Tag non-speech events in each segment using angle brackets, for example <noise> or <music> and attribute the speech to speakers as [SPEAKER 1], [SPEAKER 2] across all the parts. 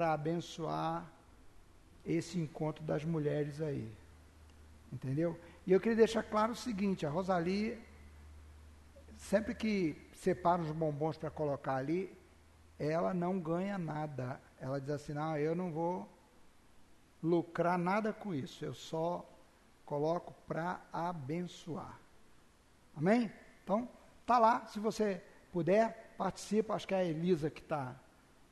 [SPEAKER 1] para abençoar esse encontro das mulheres aí. Entendeu? E eu queria deixar claro o seguinte: a Rosalie, sempre que separa os bombons para colocar ali, ela não ganha nada. Ela diz assim: não, eu não vou lucrar nada com isso, eu só coloco para abençoar. Amém? Então, tá lá, se você puder, participa, acho que é a Elisa que está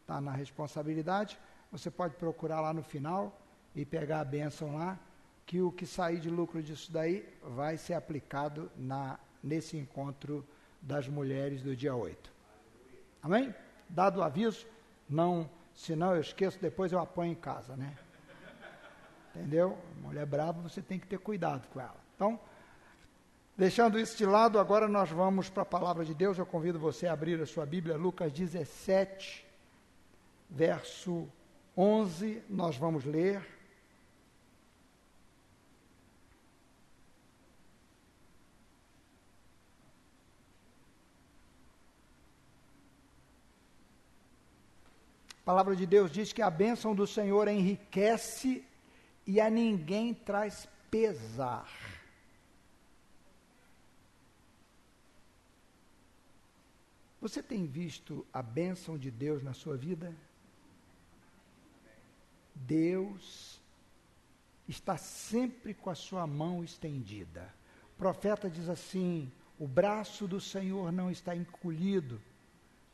[SPEAKER 1] tá na responsabilidade. Você pode procurar lá no final e pegar a bênção lá, que o que sair de lucro disso daí vai ser aplicado na, nesse encontro das mulheres do dia 8. Amém? Dado o aviso, não, senão eu esqueço, depois eu apanho em casa, né? Entendeu? Mulher brava, você tem que ter cuidado com ela. Então, deixando isso de lado, agora nós vamos para a palavra de Deus. Eu convido você a abrir a sua Bíblia, Lucas 17, verso 11, nós vamos ler. A palavra de Deus diz que a bênção do Senhor enriquece e a ninguém traz pesar. Você tem visto a bênção de Deus na sua vida? Deus está sempre com a sua mão estendida. O profeta diz assim: o braço do Senhor não está encolhido,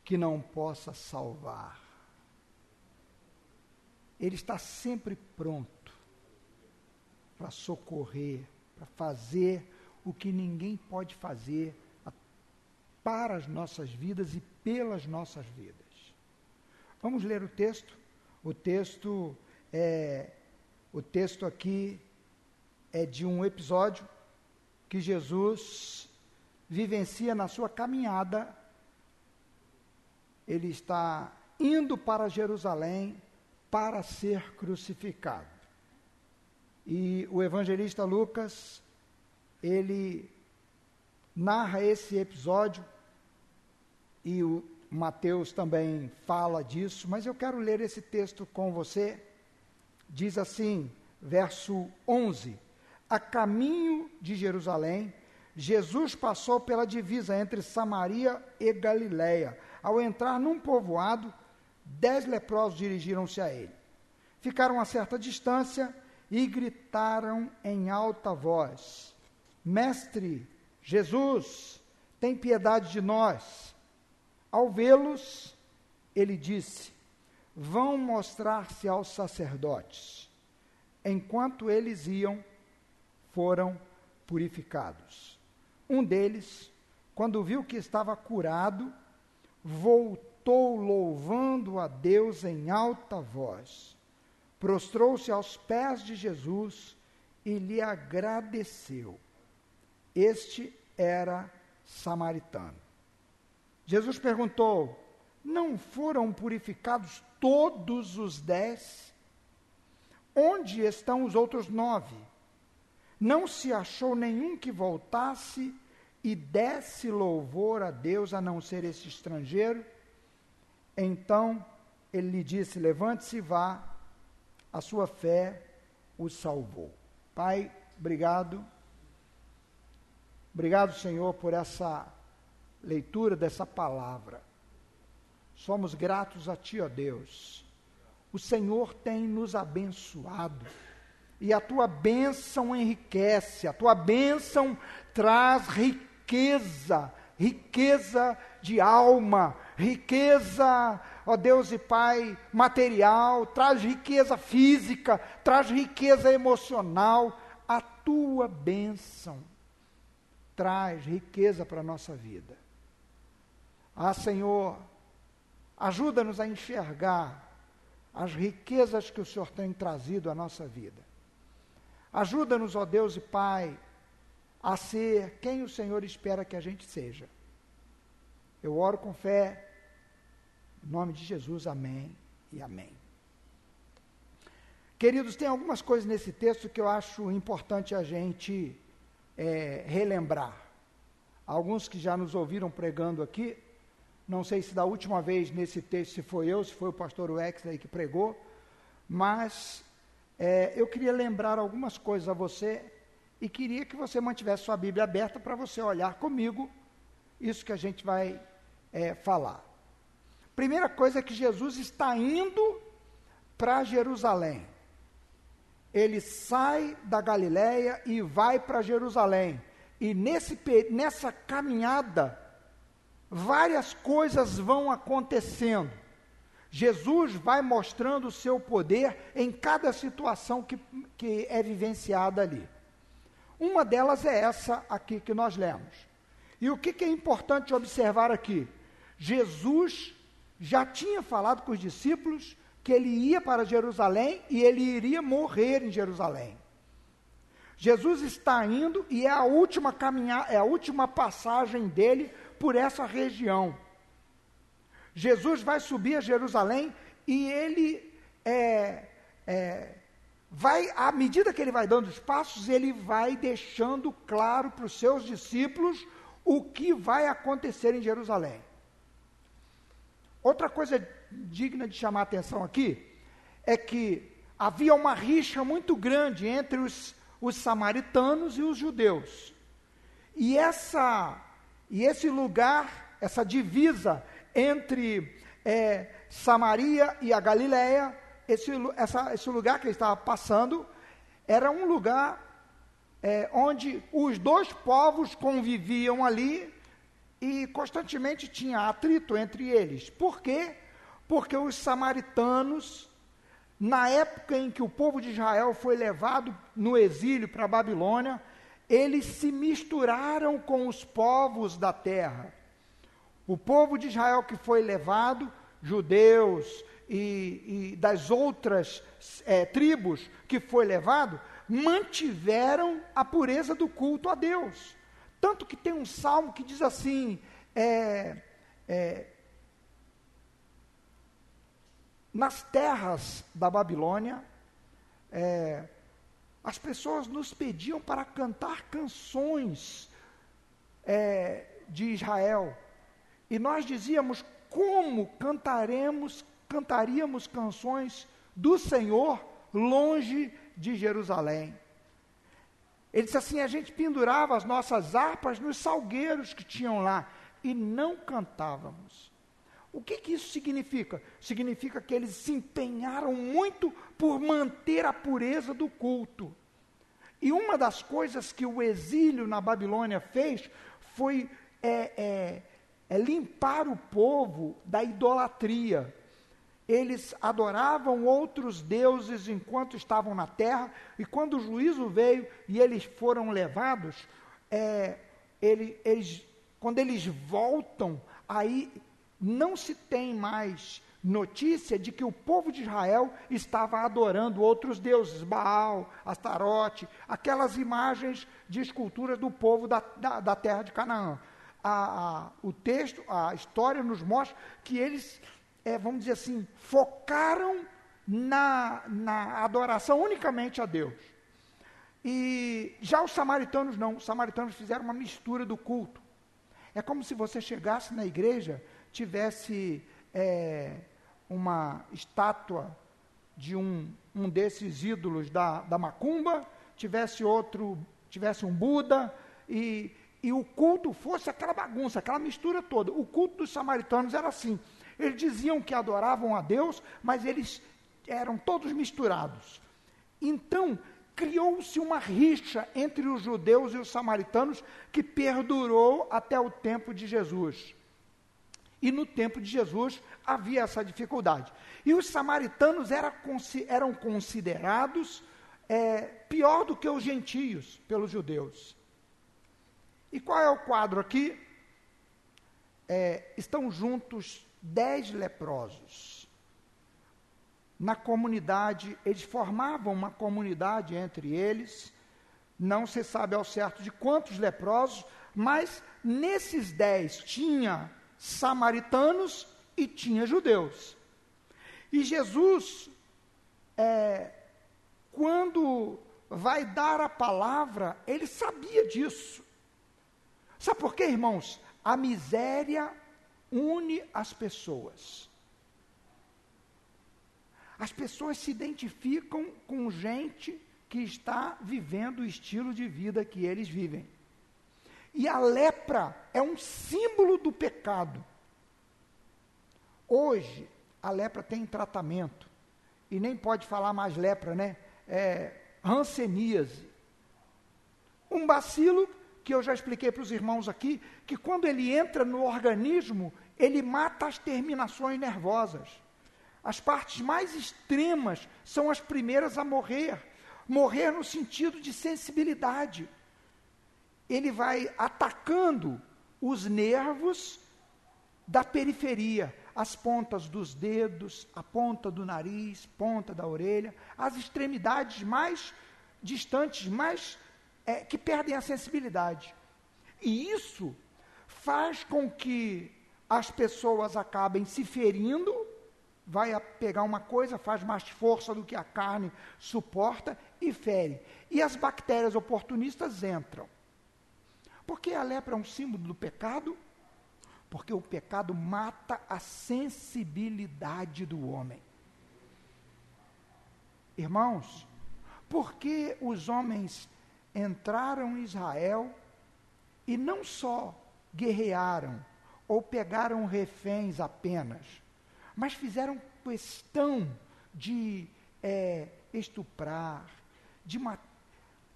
[SPEAKER 1] que não possa salvar. Ele está sempre pronto para socorrer, para fazer o que ninguém pode fazer para as nossas vidas e pelas nossas vidas. Vamos ler o texto? O texto é o texto aqui é de um episódio que Jesus vivencia na sua caminhada. Ele está indo para Jerusalém para ser crucificado. E o evangelista Lucas, ele narra esse episódio, e o Mateus também fala disso, mas eu quero ler esse texto com você. Diz assim, verso 11: A caminho de Jerusalém, Jesus passou pela divisa entre Samaria e Galiléia. Ao entrar num povoado, dez leprosos dirigiram-se a ele. Ficaram a certa distância e gritaram em alta voz: Mestre, Jesus, tem piedade de nós. Ao vê-los, ele disse: Vão mostrar-se aos sacerdotes. Enquanto eles iam, foram purificados. Um deles, quando viu que estava curado, voltou louvando a Deus em alta voz prostrou-se aos pés de Jesus e lhe agradeceu. Este era samaritano. Jesus perguntou: Não foram purificados todos os dez? Onde estão os outros nove? Não se achou nenhum que voltasse e desse louvor a Deus a não ser esse estrangeiro? Então ele lhe disse: Levante-se e vá, a sua fé o salvou. Pai, obrigado. Obrigado, Senhor, por essa leitura dessa palavra. Somos gratos a Ti, ó Deus. O Senhor tem nos abençoado. E a tua bênção enriquece, a tua bênção traz riqueza, riqueza de alma, riqueza ó Deus e Pai, material, traz riqueza física, traz riqueza emocional. A tua bênção traz riqueza para a nossa vida. Ah, Senhor, ajuda-nos a enxergar as riquezas que o Senhor tem trazido à nossa vida. Ajuda-nos, ó Deus e Pai, a ser quem o Senhor espera que a gente seja. Eu oro com fé em nome de Jesus, amém e amém. Queridos, tem algumas coisas nesse texto que eu acho importante a gente é, relembrar. Alguns que já nos ouviram pregando aqui Não sei se da última vez nesse texto se foi eu, se foi o pastor Wexley que pregou, mas é, eu queria lembrar algumas coisas a você e queria que você mantivesse sua Bíblia aberta para você olhar comigo isso que a gente vai é, falar. Primeira coisa é que Jesus está indo para Jerusalém. Ele sai da Galiléia e vai para Jerusalém. E nesse, nessa caminhada, várias coisas vão acontecendo. Jesus vai mostrando o seu poder em cada situação que, que é vivenciada ali. Uma delas é essa aqui que nós lemos. E o que, que é importante observar aqui? Jesus já tinha falado com os discípulos que ele ia para Jerusalém e ele iria morrer em Jerusalém. Jesus está indo e é a última caminhada, é a última passagem dele por essa região. Jesus vai subir a Jerusalém e ele é, é, vai, à medida que ele vai dando os passos, ele vai deixando claro para os seus discípulos o que vai acontecer em Jerusalém. Outra coisa digna de chamar a atenção aqui é que havia uma rixa muito grande entre os, os samaritanos e os judeus. E essa e esse lugar, essa divisa entre é, Samaria e a Galiléia, esse, essa, esse lugar que ele estava passando, era um lugar é, onde os dois povos conviviam ali e constantemente tinha atrito entre eles. Por quê? Porque os samaritanos, na época em que o povo de Israel foi levado no exílio para a Babilônia, eles se misturaram com os povos da terra. O povo de Israel que foi levado, judeus e, e das outras é, tribos que foi levado, mantiveram a pureza do culto a Deus. Tanto que tem um salmo que diz assim: é, é, nas terras da Babilônia, é, as pessoas nos pediam para cantar canções é, de Israel. E nós dizíamos como cantaremos, cantaríamos canções do Senhor longe de Jerusalém. Ele disse assim: a gente pendurava as nossas harpas nos salgueiros que tinham lá e não cantávamos. O que, que isso significa? Significa que eles se empenharam muito por manter a pureza do culto. E uma das coisas que o exílio na Babilônia fez foi é, é, é limpar o povo da idolatria. Eles adoravam outros deuses enquanto estavam na terra, e quando o juízo veio e eles foram levados, é, ele, eles, quando eles voltam, aí não se tem mais notícia de que o povo de Israel estava adorando outros deuses, Baal, Astarote, aquelas imagens de escultura do povo da, da, da terra de Canaã. A, a, o texto, a história nos mostra que eles, é, vamos dizer assim, focaram na, na adoração unicamente a Deus. E já os samaritanos não, os samaritanos fizeram uma mistura do culto. É como se você chegasse na igreja tivesse é, uma estátua de um, um desses ídolos da, da macumba, tivesse outro, tivesse um Buda, e, e o culto fosse aquela bagunça, aquela mistura toda. O culto dos samaritanos era assim. Eles diziam que adoravam a Deus, mas eles eram todos misturados. Então, criou-se uma rixa entre os judeus e os samaritanos que perdurou até o tempo de Jesus. E no tempo de Jesus havia essa dificuldade. E os samaritanos era, eram considerados é, pior do que os gentios pelos judeus. E qual é o quadro aqui? É, estão juntos dez leprosos. Na comunidade, eles formavam uma comunidade entre eles, não se sabe ao certo de quantos leprosos, mas nesses dez tinha samaritanos e tinha judeus. E Jesus, é, quando vai dar a palavra, ele sabia disso. Sabe por quê, irmãos? A miséria une as pessoas. As pessoas se identificam com gente que está vivendo o estilo de vida que eles vivem. E a lepra é um símbolo do pecado. Hoje, a lepra tem tratamento. E nem pode falar mais lepra, né? É hanseníase. Um bacilo que eu já expliquei para os irmãos aqui, que quando ele entra no organismo, ele mata as terminações nervosas. As partes mais extremas são as primeiras a morrer. Morrer no sentido de sensibilidade. Ele vai atacando os nervos da periferia, as pontas dos dedos, a ponta do nariz, ponta da orelha, as extremidades mais distantes, mais é, que perdem a sensibilidade. E isso faz com que as pessoas acabem se ferindo, vai pegar uma coisa, faz mais força do que a carne suporta e fere. E as bactérias oportunistas entram. Porque a lepra é um símbolo do pecado? Porque o pecado mata a sensibilidade do homem. Irmãos, por que os homens entraram em Israel e não só guerrearam ou pegaram reféns apenas, mas fizeram questão de é, estuprar, de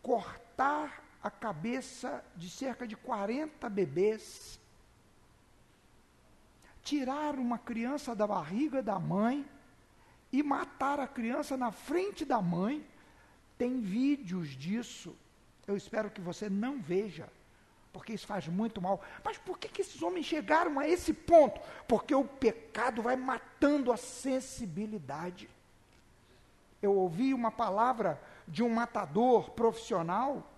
[SPEAKER 1] cortar a cabeça de cerca de 40 bebês, tirar uma criança da barriga da mãe e matar a criança na frente da mãe. Tem vídeos disso. Eu espero que você não veja, porque isso faz muito mal. Mas por que, que esses homens chegaram a esse ponto? Porque o pecado vai matando a sensibilidade. Eu ouvi uma palavra de um matador profissional,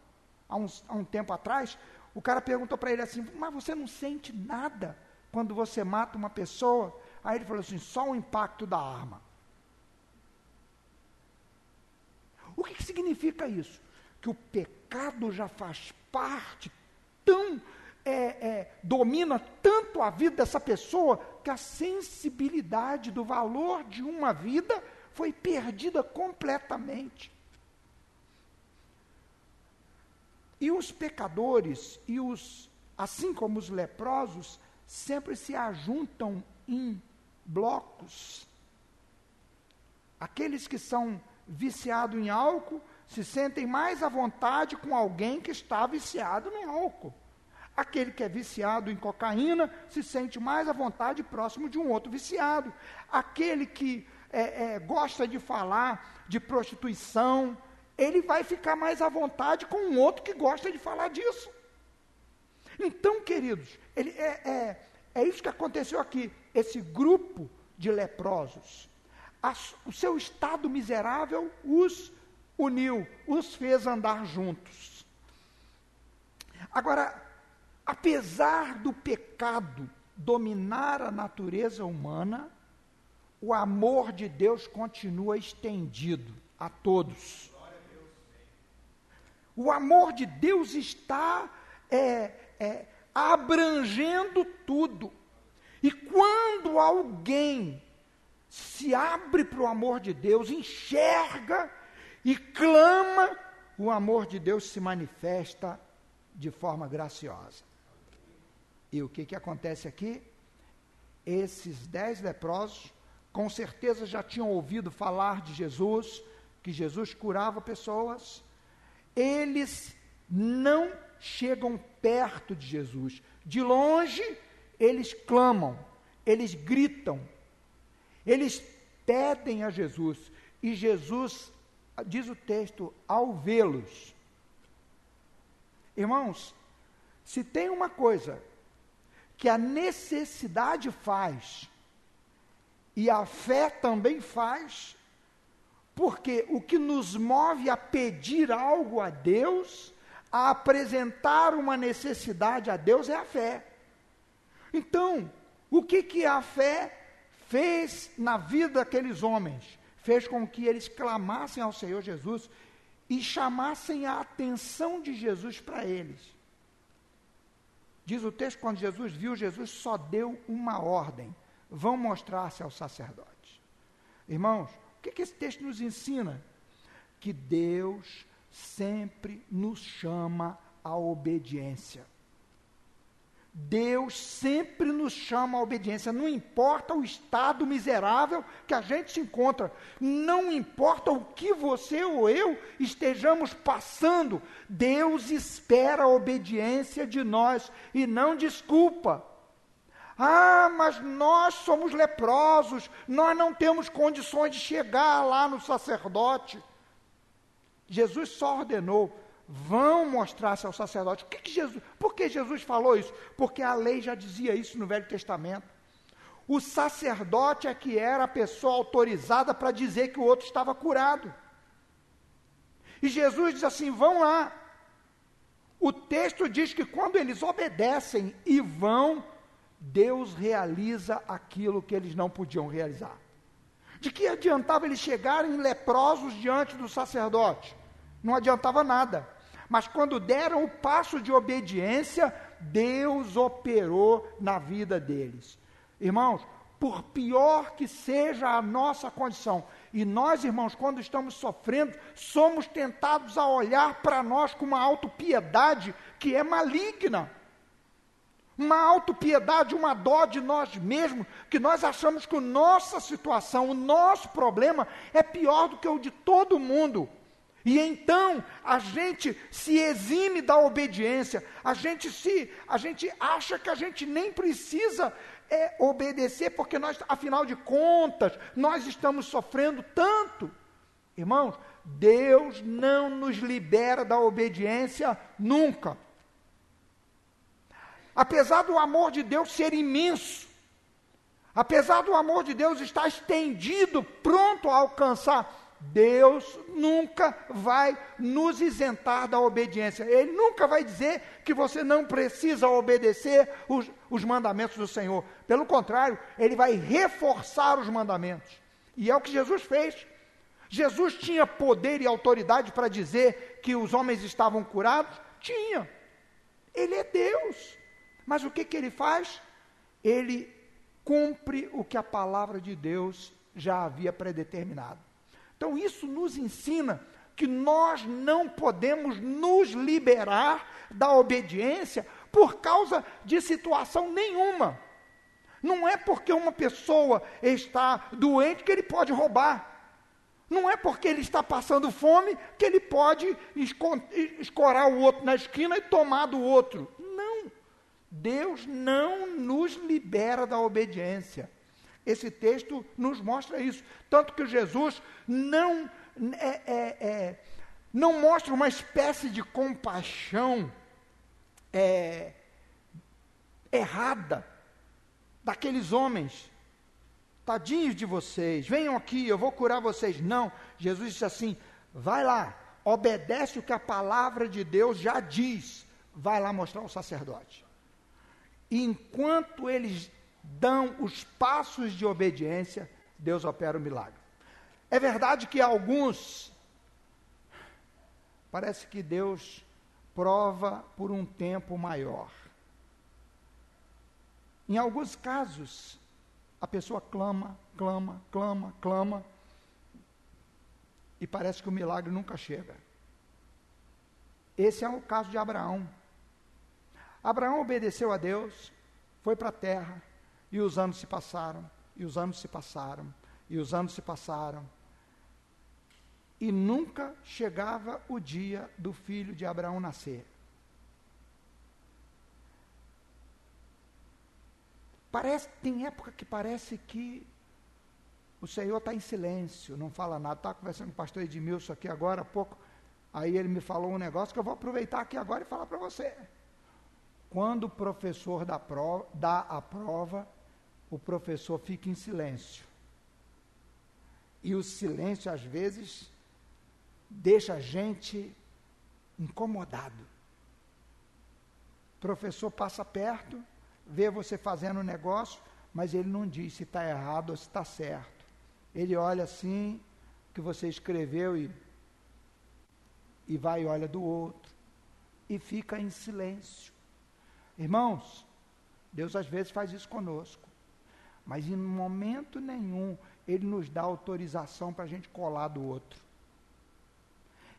[SPEAKER 1] há, uns, há um tempo atrás. O cara perguntou para ele assim: Mas você não sente nada quando você mata uma pessoa? Aí ele falou assim: Só o impacto da arma. O que, que significa isso? Que o pecado já faz parte, tão é, é, domina tanto a vida dessa pessoa, que a sensibilidade do valor de uma vida foi perdida completamente. E os pecadores e os, assim como os leprosos, sempre se ajuntam em blocos. Aqueles que são viciados em álcool se sentem mais à vontade com alguém que está viciado no álcool. Aquele que é viciado em cocaína se sente mais à vontade próximo de um outro viciado. Aquele que é, é, gosta de falar de prostituição, ele vai ficar mais à vontade com um outro que gosta de falar disso. Então, queridos, ele, é, é, é isso que aconteceu aqui. Esse grupo de leprosos, o seu estado miserável os uniu, os fez andar juntos. Agora, apesar do pecado dominar a natureza humana, o amor de Deus continua estendido a todos. O amor de Deus está é, é, abrangendo tudo. E quando alguém se abre para o amor de Deus, enxerga e clama, o amor de Deus se manifesta de forma graciosa. E o que, que acontece aqui? Esses dez leprosos, com certeza já tinham ouvido falar de Jesus, que Jesus curava pessoas, eles não chegam perto de Jesus. De longe, eles clamam, eles gritam, eles pedem a Jesus, e Jesus diz o texto, ao vê-los. Irmãos, se tem uma coisa que a necessidade faz, e a fé também faz, porque o que nos move a pedir algo a Deus, a apresentar uma necessidade a Deus é a fé. Então, o que que a fé fez na vida daqueles homens? fez com que eles clamassem ao Senhor Jesus e chamassem a atenção de Jesus para eles. Diz o texto, quando Jesus viu, Jesus só deu uma ordem: vão mostrar-se ao sacerdote. Irmãos, o que, que esse texto nos ensina? Que Deus sempre nos chama à obediência. Deus sempre nos chama à obediência, não importa o estado miserável que a gente se encontra, não importa o que você ou eu estejamos passando, Deus espera a obediência de nós e não desculpa. Ah, mas nós somos leprosos, nós não temos condições de chegar lá no sacerdote. Jesus só ordenou: vão mostrar-se ao sacerdote. O que, que Jesus, por que Jesus falou isso? Porque a lei já dizia isso no Velho Testamento. O sacerdote é que era a pessoa autorizada para dizer que o outro estava curado. E Jesus diz assim: vão lá. O texto diz que quando eles obedecem e vão, Deus realiza aquilo que eles não podiam realizar. De que adiantava eles chegarem leprosos diante do sacerdote? Não adiantava nada. Mas quando deram o passo de obediência, Deus operou na vida deles. Irmãos, por pior que seja a nossa condição, e nós, irmãos, quando estamos sofrendo, somos tentados a olhar para nós com uma autopiedade que é maligna. Uma autopiedade, uma dó de nós mesmos, que nós achamos que a nossa situação, o nosso problema é pior do que o de todo mundo. E então a gente se exime da obediência, a gente se, a gente acha que a gente nem precisa é, obedecer, porque nós, afinal de contas, nós estamos sofrendo tanto. Irmãos, Deus não nos libera da obediência nunca. Apesar do amor de Deus ser imenso, apesar do amor de Deus estar estendido, pronto a alcançar Deus nunca vai nos isentar da obediência. Ele nunca vai dizer que você não precisa obedecer os, os, mandamentos do Senhor. Pelo contrário, ele vai reforçar os mandamentos. E é o que Jesus fez. Jesus tinha poder e autoridade para dizer que os homens estavam curados? Tinha. Ele é Deus. Mas o que, que ele faz? Ele cumpre o que a palavra de Deus já havia predeterminado. Então, isso nos ensina que nós não podemos nos liberar da obediência por causa de situação nenhuma. Não é porque uma pessoa está doente que ele pode roubar. Não é porque ele está passando fome que ele pode escorar o outro na esquina e tomar do outro. Deus não nos libera da obediência. Esse texto nos mostra isso. Tanto que Jesus não, é, é, é, não mostra uma espécie de compaixão é, errada daqueles homens. Tadinhos de vocês, venham aqui, eu vou curar vocês. Não, Jesus disse assim: vai lá, obedece o que a palavra de Deus já diz, vai lá mostrar ao sacerdote. E enquanto eles dão os passos de obediência, Deus opera o milagre. É verdade que alguns, parece que Deus prova por um tempo maior. Em alguns casos, a pessoa clama, clama, clama, clama, e parece que o milagre nunca chega. Esse é o caso de Abraão. Abraão obedeceu a Deus, foi para a terra, e os anos se passaram, e os anos se passaram, e os anos se passaram. E nunca chegava o dia do filho de Abraão nascer. Parece, tem época que parece que o Senhor está em silêncio, não fala nada. Estava conversando com o pastor Edmilson aqui agora há pouco. Aí ele me falou um negócio que eu vou aproveitar aqui agora e falar para você. Quando o professor dá, prova, dá a prova, o professor fica em silêncio. E o silêncio, às vezes, deixa a gente incomodado. O professor passa perto, vê você fazendo um negócio, mas ele não diz se está errado ou se está certo. Ele olha assim, que você escreveu e, e vai e olha do outro. E fica em silêncio. Irmãos, Deus às vezes faz isso conosco, mas em momento nenhum Ele nos dá autorização para a gente colar do outro.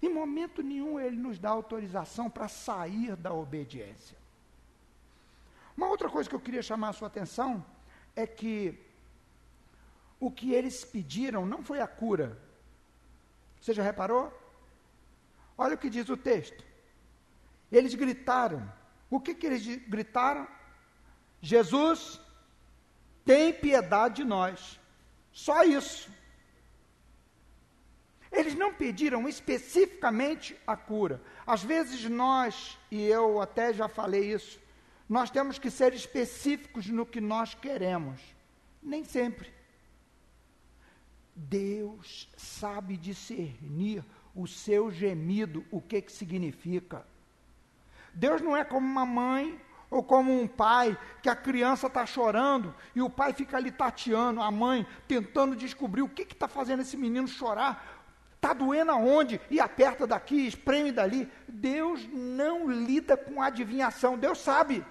[SPEAKER 1] Em momento nenhum Ele nos dá autorização para sair da obediência. Uma outra coisa que eu queria chamar a sua atenção é que o que eles pediram não foi a cura. Você já reparou? Olha o que diz o texto. Eles gritaram. O que, que eles gritaram? Jesus, tem piedade de nós. Só isso. Eles não pediram especificamente a cura. Às vezes nós, e eu até já falei isso, nós temos que ser específicos no que nós queremos. Nem sempre. Deus sabe discernir o seu gemido, o que, que significa. Deus não é como uma mãe ou como um pai que a criança está chorando e o pai fica ali tateando, a mãe tentando descobrir o que está fazendo esse menino chorar. Está doendo aonde? E aperta daqui, espreme dali. Deus não lida com adivinhação, Deus sabe.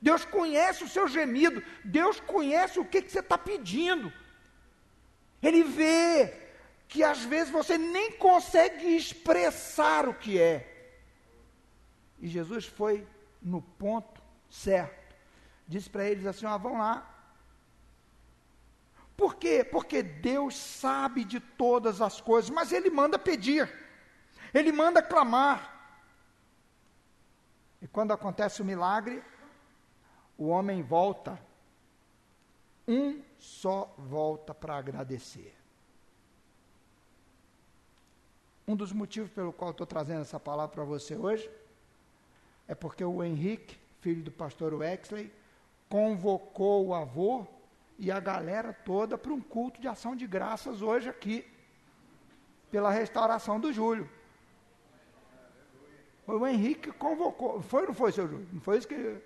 [SPEAKER 1] Deus conhece o seu gemido, Deus conhece o que, que você está pedindo. Ele vê que às vezes você nem consegue expressar o que é. E Jesus foi no ponto certo. Disse para eles assim: ó, vão lá. Por quê? Porque Deus sabe de todas as coisas, mas Ele manda pedir, Ele manda clamar. E quando acontece o milagre, o homem volta, um só volta para agradecer. Um dos motivos pelo qual estou trazendo essa palavra para você hoje é porque o Henrique, filho do pastor Wexley, convocou o avô e a galera toda para um culto de ação de graças hoje aqui, pela restauração do Júlio. Foi o Henrique que convocou. Foi ou não foi, seu Júlio? Não foi isso que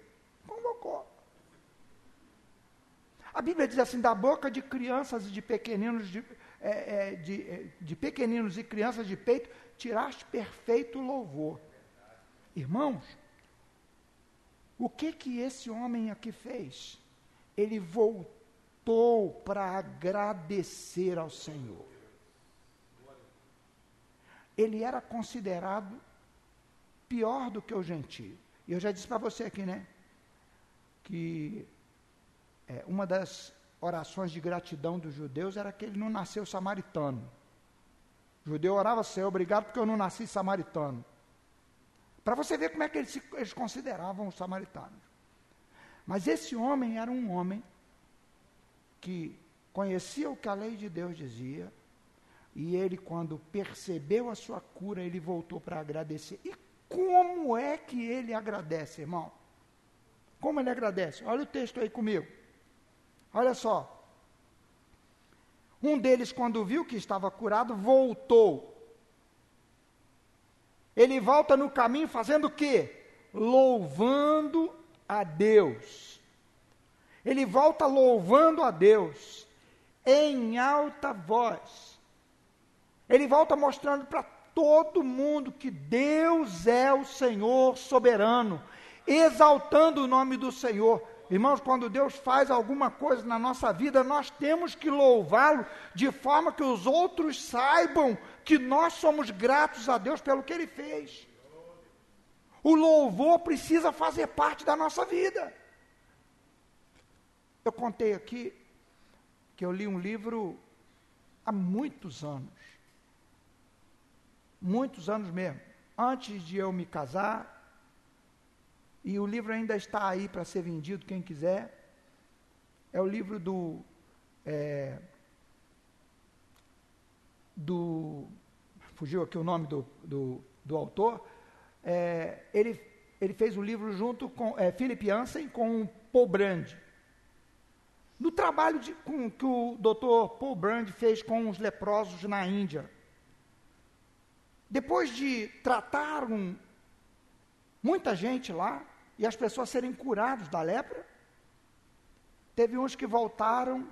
[SPEAKER 1] convocou. A Bíblia diz assim: da boca de crianças e de pequeninos, de, é, é, de, é, de pequeninos e crianças de peito, tiraste perfeito louvor. Irmãos, o que que esse homem aqui fez? Ele voltou para agradecer ao Senhor. Ele era considerado pior do que o gentio. E eu já disse para você aqui, né? Que é, uma das orações de gratidão dos judeus era que ele não nasceu samaritano. O judeu orava assim, obrigado porque eu não nasci samaritano. Para você ver como é que eles, se, eles consideravam os samaritanos. Mas esse homem era um homem que conhecia o que a lei de Deus dizia, e ele, quando percebeu a sua cura, ele voltou para agradecer. E como é que ele agradece, irmão? Como ele agradece? Olha o texto aí comigo. Olha só. Um deles, quando viu que estava curado, voltou. Ele volta no caminho fazendo o quê? Louvando a Deus. Ele volta louvando a Deus em alta voz. Ele volta mostrando para todo mundo que Deus é o Senhor soberano, exaltando o nome do Senhor. Irmãos, quando Deus faz alguma coisa na nossa vida, nós temos que louvá-lo de forma que os outros saibam que nós somos gratos a Deus pelo que ele fez. O louvor precisa fazer parte da nossa vida. Eu contei aqui que eu li um livro há muitos anos. Muitos anos mesmo. Antes de eu me casar, e o livro ainda está aí para ser vendido, quem quiser. É o livro do. É, do. Fugiu aqui o nome do, do, do autor. É, ele, ele fez o livro junto com é, Philip Jansen com Paul Brand. No trabalho de, com, que o Dr. Paul Brand fez com os leprosos na Índia. Depois de tratar um, muita gente lá, e as pessoas serem curadas da lepra. Teve uns que voltaram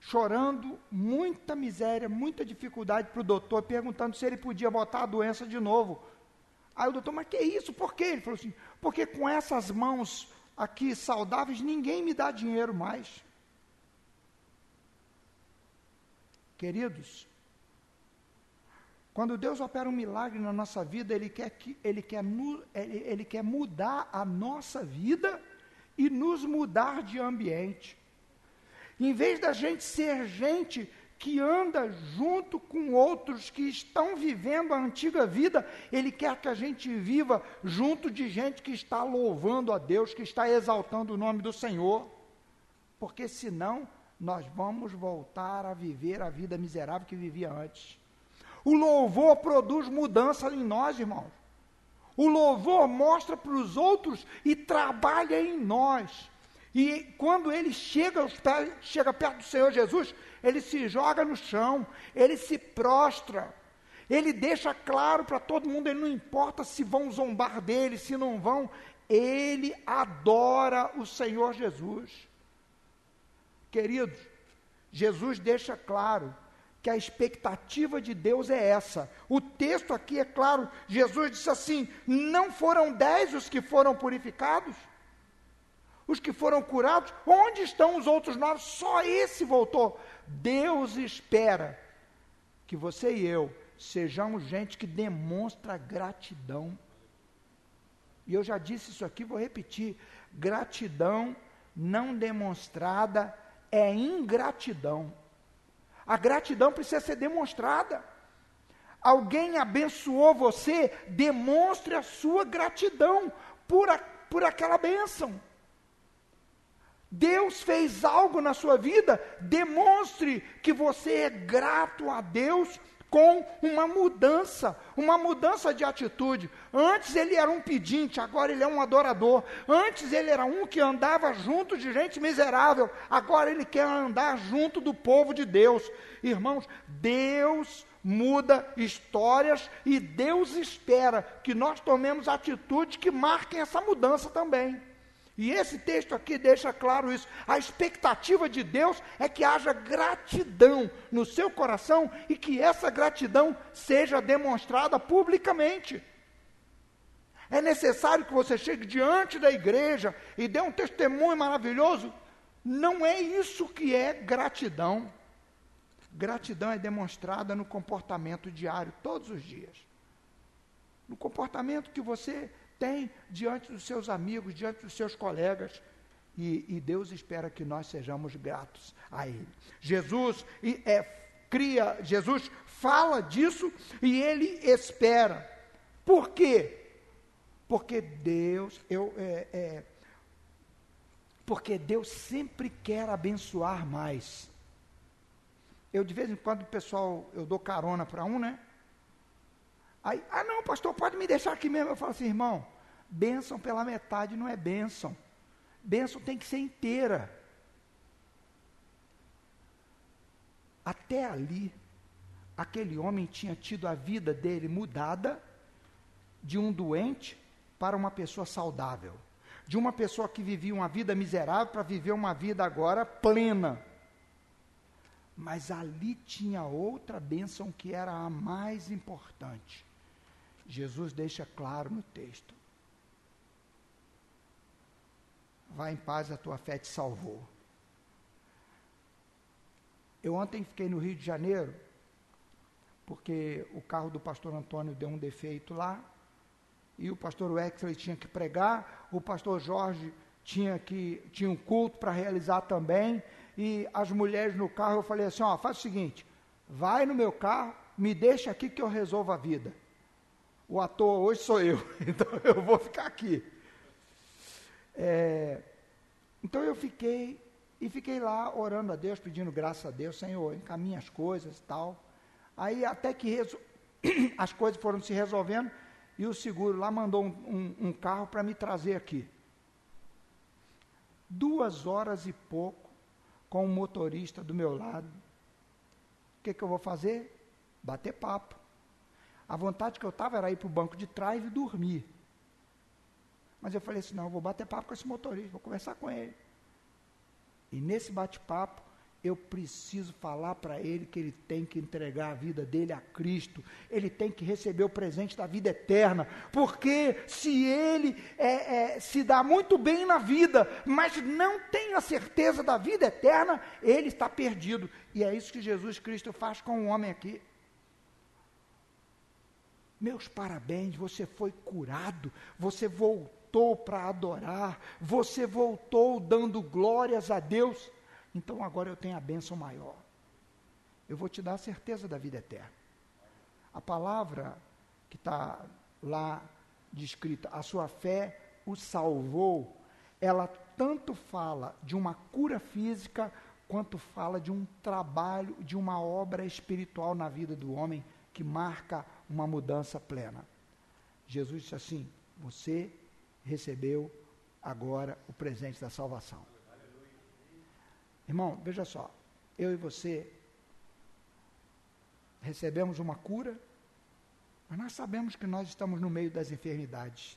[SPEAKER 1] chorando, muita miséria, muita dificuldade para o doutor, perguntando se ele podia botar a doença de novo. Aí o doutor, mas que isso? Por quê? Ele falou assim, porque com essas mãos aqui saudáveis, ninguém me dá dinheiro mais. Queridos, quando Deus opera um milagre na nossa vida, Ele quer, que, ele quer, ele, ele quer mudar a nossa vida e nos mudar de ambiente. Em vez da gente ser gente que anda junto com outros que estão vivendo a antiga vida, Ele quer que a gente viva junto de gente que está louvando a Deus, que está exaltando o nome do Senhor, porque senão nós vamos voltar a viver a vida miserável que vivia antes. O louvor produz mudança em nós, irmãos. O louvor mostra para os outros e trabalha em nós. E quando ele chega, chega perto do Senhor Jesus, ele se joga no chão, ele se prostra, ele deixa claro para todo mundo, ele não importa se vão zombar dele, se não vão, ele adora o Senhor Jesus. Queridos, Jesus deixa claro que a expectativa de Deus é essa. O texto aqui é claro, Jesus disse assim: não foram dez os que foram purificados? Os que foram curados, onde estão os outros nove? Só esse voltou. Deus espera que você e eu sejamos gente que demonstra gratidão. E eu já disse isso aqui, vou repetir: gratidão não demonstrada é ingratidão. A gratidão precisa ser demonstrada. Alguém abençoou você, demonstre a sua gratidão por, a, por aquela bênção. Deus fez algo na sua vida, demonstre que você é grato a Deus com uma mudança, uma mudança de atitude. Antes ele era um pedinte, agora ele é um adorador. Antes ele era um que andava junto de gente miserável, agora ele quer andar junto do povo de Deus. Irmãos, Deus muda histórias e Deus espera que nós tomemos atitudes que marquem essa mudança também. E esse texto aqui deixa claro isso. A expectativa de Deus é que haja gratidão no seu coração e que essa gratidão seja demonstrada publicamente. É necessário que você chegue diante da igreja e dê um testemunho maravilhoso. Não é isso que é gratidão. Gratidão é demonstrada no comportamento diário, todos os dias. No comportamento que você tem diante dos seus amigos, diante dos seus colegas. E, e Deus espera que nós sejamos gratos a Ele. Jesus é, cria, Jesus fala disso e Ele espera. Por quê? Porque Deus, eu, é, é, porque Deus sempre quer abençoar mais. Eu de vez em quando o pessoal, eu dou carona para um, né? Aí, ah não, pastor, pode me deixar aqui mesmo. Eu falo assim, irmão, bênção pela metade não é bênção. Bênção tem que ser inteira. Até ali, aquele homem tinha tido a vida dele mudada de um doente para uma pessoa saudável. De uma pessoa que vivia uma vida miserável para viver uma vida agora plena. Mas ali tinha outra bênção que era a mais importante. Jesus deixa claro no texto: Vá em paz, a tua fé te salvou. Eu ontem fiquei no Rio de Janeiro, porque o carro do pastor Antônio deu um defeito lá, e o pastor Wexley tinha que pregar, o pastor Jorge tinha, que, tinha um culto para realizar também, e as mulheres no carro, eu falei assim, ó, faz o seguinte, vai no meu carro, me deixa aqui que eu resolvo a vida o ator hoje sou eu, <laughs> então eu vou ficar aqui. É, então eu fiquei, e fiquei lá orando a Deus, pedindo graça a Deus, Senhor, encaminha as coisas e tal. Aí até que <clears throat> as coisas foram se resolvendo, e o seguro lá mandou um, um, um carro para me trazer aqui. Duas horas e pouco com o motorista do meu lado. O que, que eu vou fazer? Bater papo. A vontade que eu estava era ir para o banco de trás e dormir. Mas eu falei assim: não, eu vou bater papo com esse motorista, vou conversar com ele. E nesse bate-papo, eu preciso falar para ele que ele tem que entregar a vida dele a Cristo, ele tem que receber o presente da vida eterna, porque se ele é, é, se dá muito bem na vida, mas não tem a certeza da vida eterna, ele está perdido. E é isso que Jesus Cristo faz com o homem aqui. Meus parabéns, você foi curado, você voltou para adorar, você voltou dando glórias a Deus. Então agora eu tenho a bênção maior. Eu vou te dar a certeza da vida eterna. A palavra que está lá descrita, a sua fé o salvou, ela tanto fala de uma cura física, quanto fala de um trabalho, de uma obra espiritual na vida do homem que marca uma mudança plena. Jesus disse assim: Você recebeu agora o presente da salvação. Irmão, veja só, eu e você recebemos uma cura, mas nós sabemos que nós estamos no meio das enfermidades.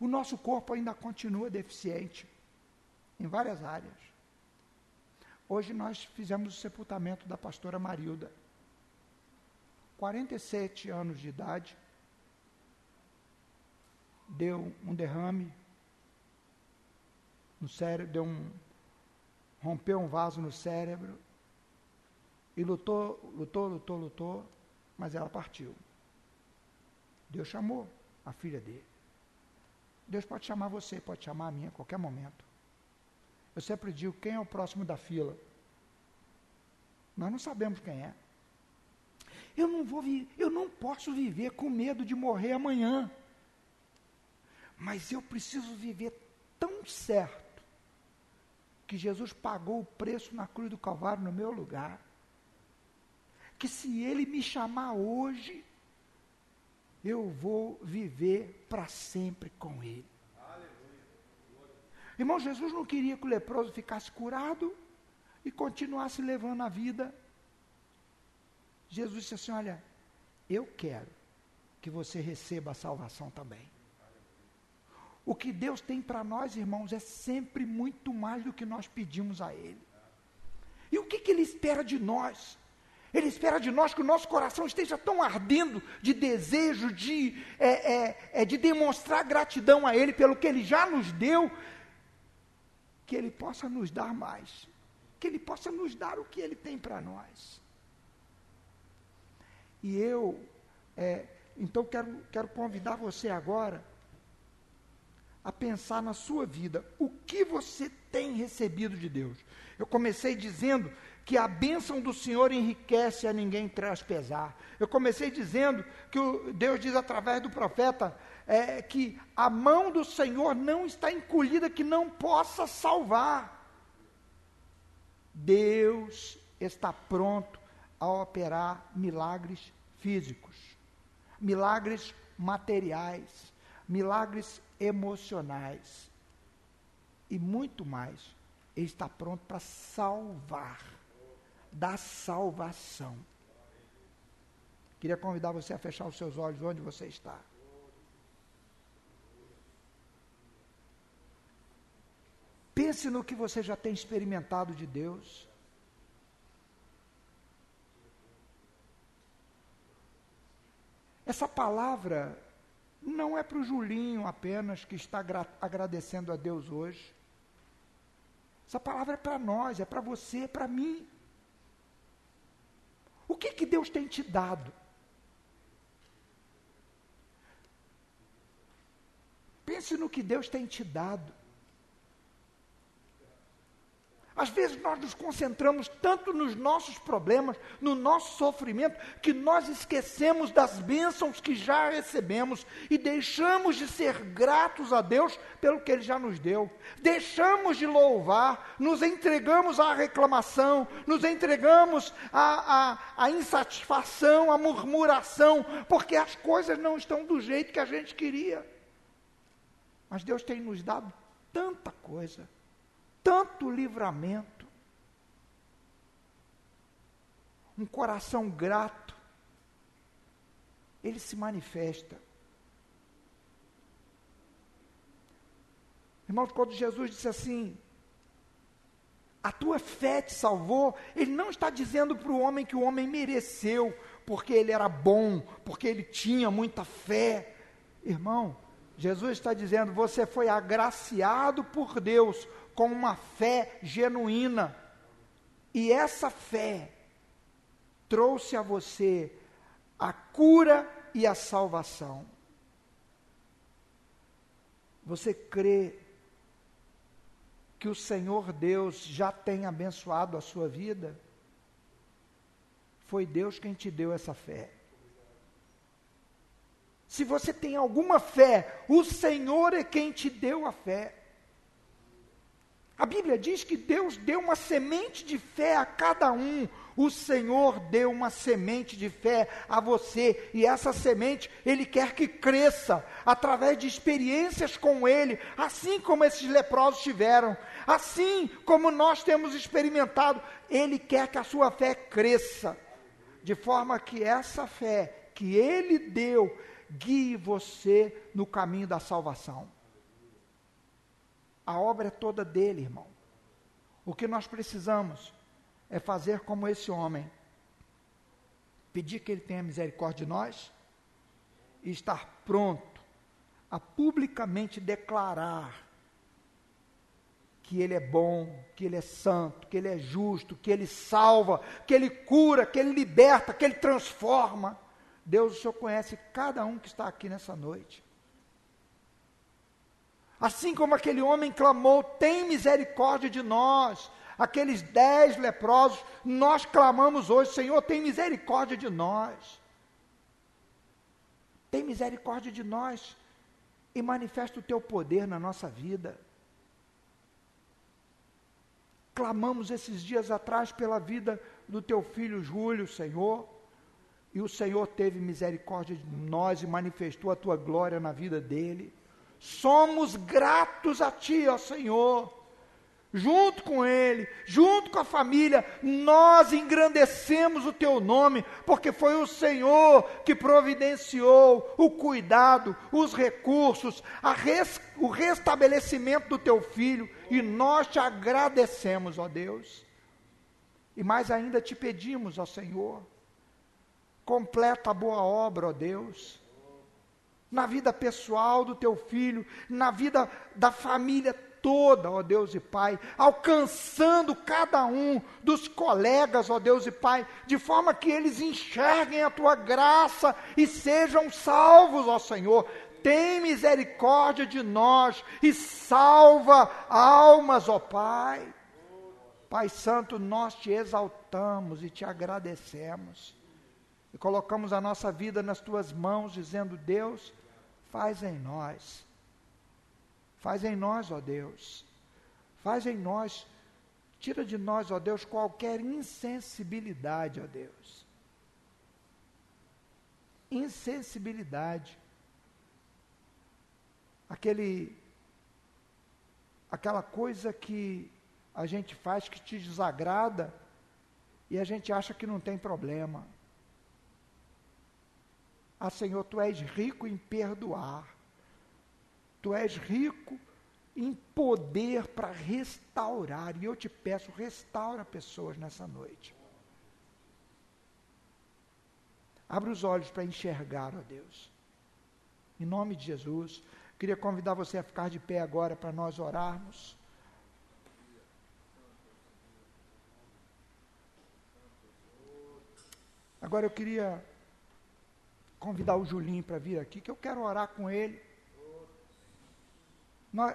[SPEAKER 1] O nosso corpo ainda continua deficiente em várias áreas. Hoje nós fizemos o sepultamento da pastora Marilda. 47 anos de idade, deu um derrame no cérebro, deu um rompeu um vaso no cérebro e lutou, lutou, lutou, lutou, mas ela partiu. Deus chamou a filha dele. Deus pode chamar você, pode chamar a mim a qualquer momento. Eu sempre digo quem é o próximo da fila. Nós não sabemos quem é. Eu não vou eu não posso viver com medo de morrer amanhã. Mas eu preciso viver tão certo que Jesus pagou o preço na cruz do Calvário no meu lugar. Que se Ele me chamar hoje, eu vou viver para sempre com Ele. Irmão, Jesus não queria que o leproso ficasse curado e continuasse levando a vida. Jesus disse assim: Olha, eu quero que você receba a salvação também. O que Deus tem para nós, irmãos, é sempre muito mais do que nós pedimos a Ele. E o que, que Ele espera de nós? Ele espera de nós que o nosso coração esteja tão ardendo de desejo, de, é, é, é, de demonstrar gratidão a Ele pelo que Ele já nos deu, que Ele possa nos dar mais, que Ele possa nos dar o que Ele tem para nós. E eu, é, então, quero, quero convidar você agora a pensar na sua vida o que você tem recebido de Deus. Eu comecei dizendo que a bênção do Senhor enriquece a ninguém traz pesar. Eu comecei dizendo que o, Deus diz através do profeta é, que a mão do Senhor não está encolhida que não possa salvar. Deus está pronto a operar milagres físicos, milagres materiais, milagres emocionais e muito mais. Ele está pronto para salvar, dar salvação. Queria convidar você a fechar os seus olhos onde você está. Pense no que você já tem experimentado de Deus. Essa palavra não é para o Julinho apenas que está agradecendo a Deus hoje. Essa palavra é para nós, é para você, é para mim. O que, que Deus tem te dado? Pense no que Deus tem te dado. Às vezes nós nos concentramos tanto nos nossos problemas, no nosso sofrimento, que nós esquecemos das bênçãos que já recebemos e deixamos de ser gratos a Deus pelo que Ele já nos deu. Deixamos de louvar, nos entregamos à reclamação, nos entregamos à, à, à insatisfação, à murmuração, porque as coisas não estão do jeito que a gente queria. Mas Deus tem nos dado tanta coisa tanto livramento, um coração grato, ele se manifesta. Irmãos, quando Jesus disse assim: a tua fé te salvou, ele não está dizendo para o homem que o homem mereceu, porque ele era bom, porque ele tinha muita fé. Irmão, Jesus está dizendo: você foi agraciado por Deus com uma fé genuína. E essa fé trouxe a você a cura e a salvação. Você crê que o Senhor Deus já tem abençoado a sua vida? Foi Deus quem te deu essa fé. Se você tem alguma fé, o Senhor é quem te deu a fé. A Bíblia diz que Deus deu uma semente de fé a cada um. O Senhor deu uma semente de fé a você, e essa semente Ele quer que cresça através de experiências com Ele, assim como esses leprosos tiveram, assim como nós temos experimentado. Ele quer que a sua fé cresça, de forma que essa fé que Ele deu guie você no caminho da salvação. A obra é toda dele, irmão. O que nós precisamos é fazer como esse homem, pedir que ele tenha misericórdia de nós e estar pronto a publicamente declarar que Ele é bom, que Ele é santo, que Ele é justo, que Ele salva, que Ele cura, que Ele liberta, que Ele transforma. Deus, o Senhor conhece cada um que está aqui nessa noite. Assim como aquele homem clamou: tem misericórdia de nós. Aqueles dez leprosos, nós clamamos hoje: Senhor, tem misericórdia de nós. Tem misericórdia de nós e manifesta o teu poder na nossa vida. Clamamos esses dias atrás pela vida do teu filho Júlio, Senhor, e o Senhor teve misericórdia de nós e manifestou a tua glória na vida dele. Somos gratos a Ti, ó Senhor. Junto com Ele, junto com a família, nós engrandecemos o Teu nome, porque foi o Senhor que providenciou o cuidado, os recursos, res, o restabelecimento do Teu Filho, e nós te agradecemos, ó Deus. E mais ainda te pedimos, ó Senhor, completa a boa obra, ó Deus na vida pessoal do teu filho, na vida da família toda, ó Deus e Pai, alcançando cada um dos colegas, ó Deus e Pai, de forma que eles enxerguem a tua graça e sejam salvos, ó Senhor. Tem misericórdia de nós e salva almas, ó Pai. Pai Santo, nós te exaltamos e te agradecemos. E colocamos a nossa vida nas tuas mãos, dizendo: Deus, faz em nós. Faz em nós, ó Deus. Faz em nós. Tira de nós, ó Deus, qualquer insensibilidade, ó Deus. Insensibilidade. Aquele aquela coisa que a gente faz que te desagrada e a gente acha que não tem problema. Ah, Senhor, tu és rico em perdoar. Tu és rico em poder para restaurar. E eu te peço, restaura pessoas nessa noite. Abra os olhos para enxergar, ó Deus. Em nome de Jesus. Queria convidar você a ficar de pé agora para nós orarmos. Agora eu queria convidar o Julinho para vir aqui, que eu quero orar com ele.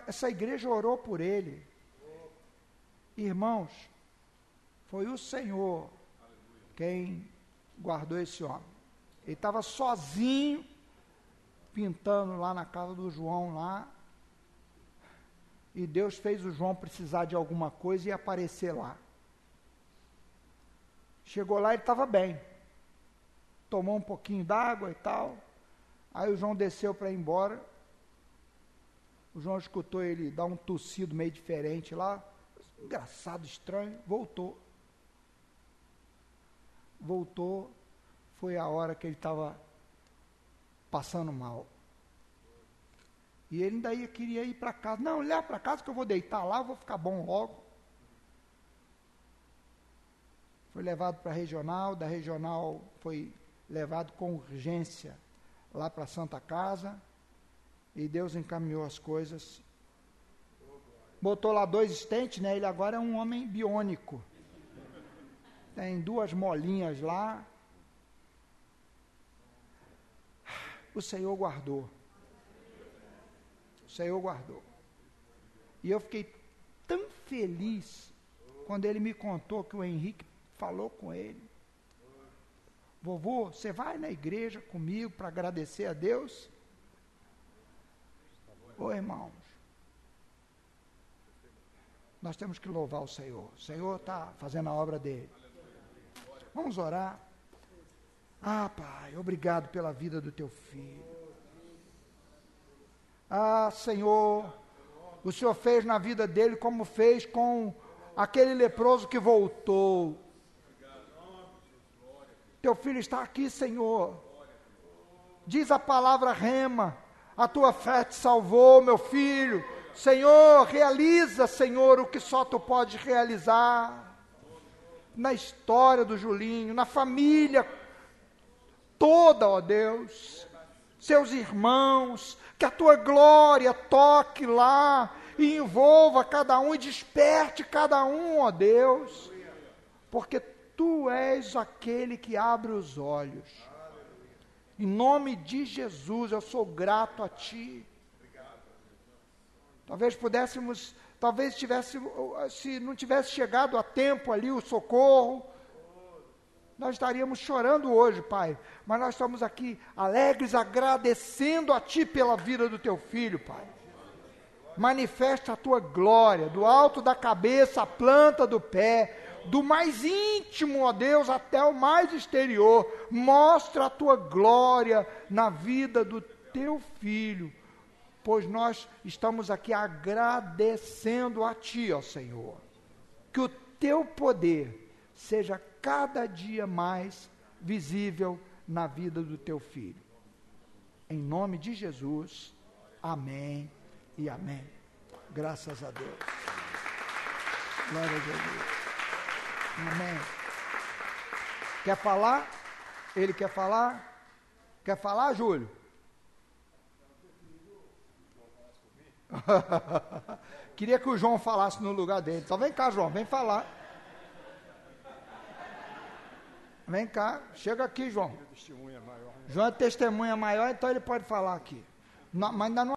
[SPEAKER 1] Essa igreja orou por ele. Irmãos, foi o Senhor quem guardou esse homem. Ele estava sozinho, pintando lá na casa do João lá. E Deus fez o João precisar de alguma coisa e aparecer lá. Chegou lá, ele estava bem tomou um pouquinho d'água e tal. Aí o João desceu para ir embora. O João escutou ele dar um tossido meio diferente lá. Engraçado, estranho. Voltou. Voltou. Foi a hora que ele estava passando mal. E ele ainda ia, queria ir para casa. Não, leva para casa que eu vou deitar lá, vou ficar bom logo. Foi levado para a regional, da regional foi levado com urgência lá para a Santa Casa. E Deus encaminhou as coisas. Botou lá dois estentes, né? Ele agora é um homem biônico. Tem duas molinhas lá. O Senhor guardou. O Senhor guardou. E eu fiquei tão feliz quando ele me contou que o Henrique falou com ele. Vovô, você vai na igreja comigo para agradecer a Deus? Ô irmãos, nós temos que louvar o Senhor. O Senhor está fazendo a obra dele. Vamos orar. Ah, Pai, obrigado pela vida do teu filho. Ah, Senhor, o Senhor fez na vida dele como fez com aquele leproso que voltou. Teu filho está aqui, Senhor. Diz a palavra rema. A tua fé te salvou, meu filho. Senhor, realiza, Senhor, o que só tu pode realizar. Na história do Julinho, na família toda, ó Deus. Seus irmãos, que a tua glória toque lá e envolva cada um e desperte cada um, ó Deus, porque tu és aquele que abre os olhos. Em nome de Jesus, eu sou grato a ti. Talvez pudéssemos, talvez tivesse, se não tivesse chegado a tempo ali o socorro, nós estaríamos chorando hoje, Pai, mas nós estamos aqui alegres, agradecendo a Ti pela vida do Teu filho, Pai. Manifesta a Tua glória, do alto da cabeça à planta do pé, do mais íntimo, ó Deus, até o mais exterior. Mostra a Tua glória na vida do Teu filho, pois nós estamos aqui agradecendo a Ti, ó Senhor. Que o Teu poder seja cada dia mais visível na vida do teu filho. Em nome de Jesus, amém e amém. Graças a Deus. Glória a Jesus. Amém. Quer falar? Ele quer falar? Quer falar, Júlio? <laughs> Queria que o João falasse no lugar dele. Então vem cá, João, vem falar. Vem cá, chega aqui, João. João é testemunha maior, então ele pode falar aqui. Não, mas ainda não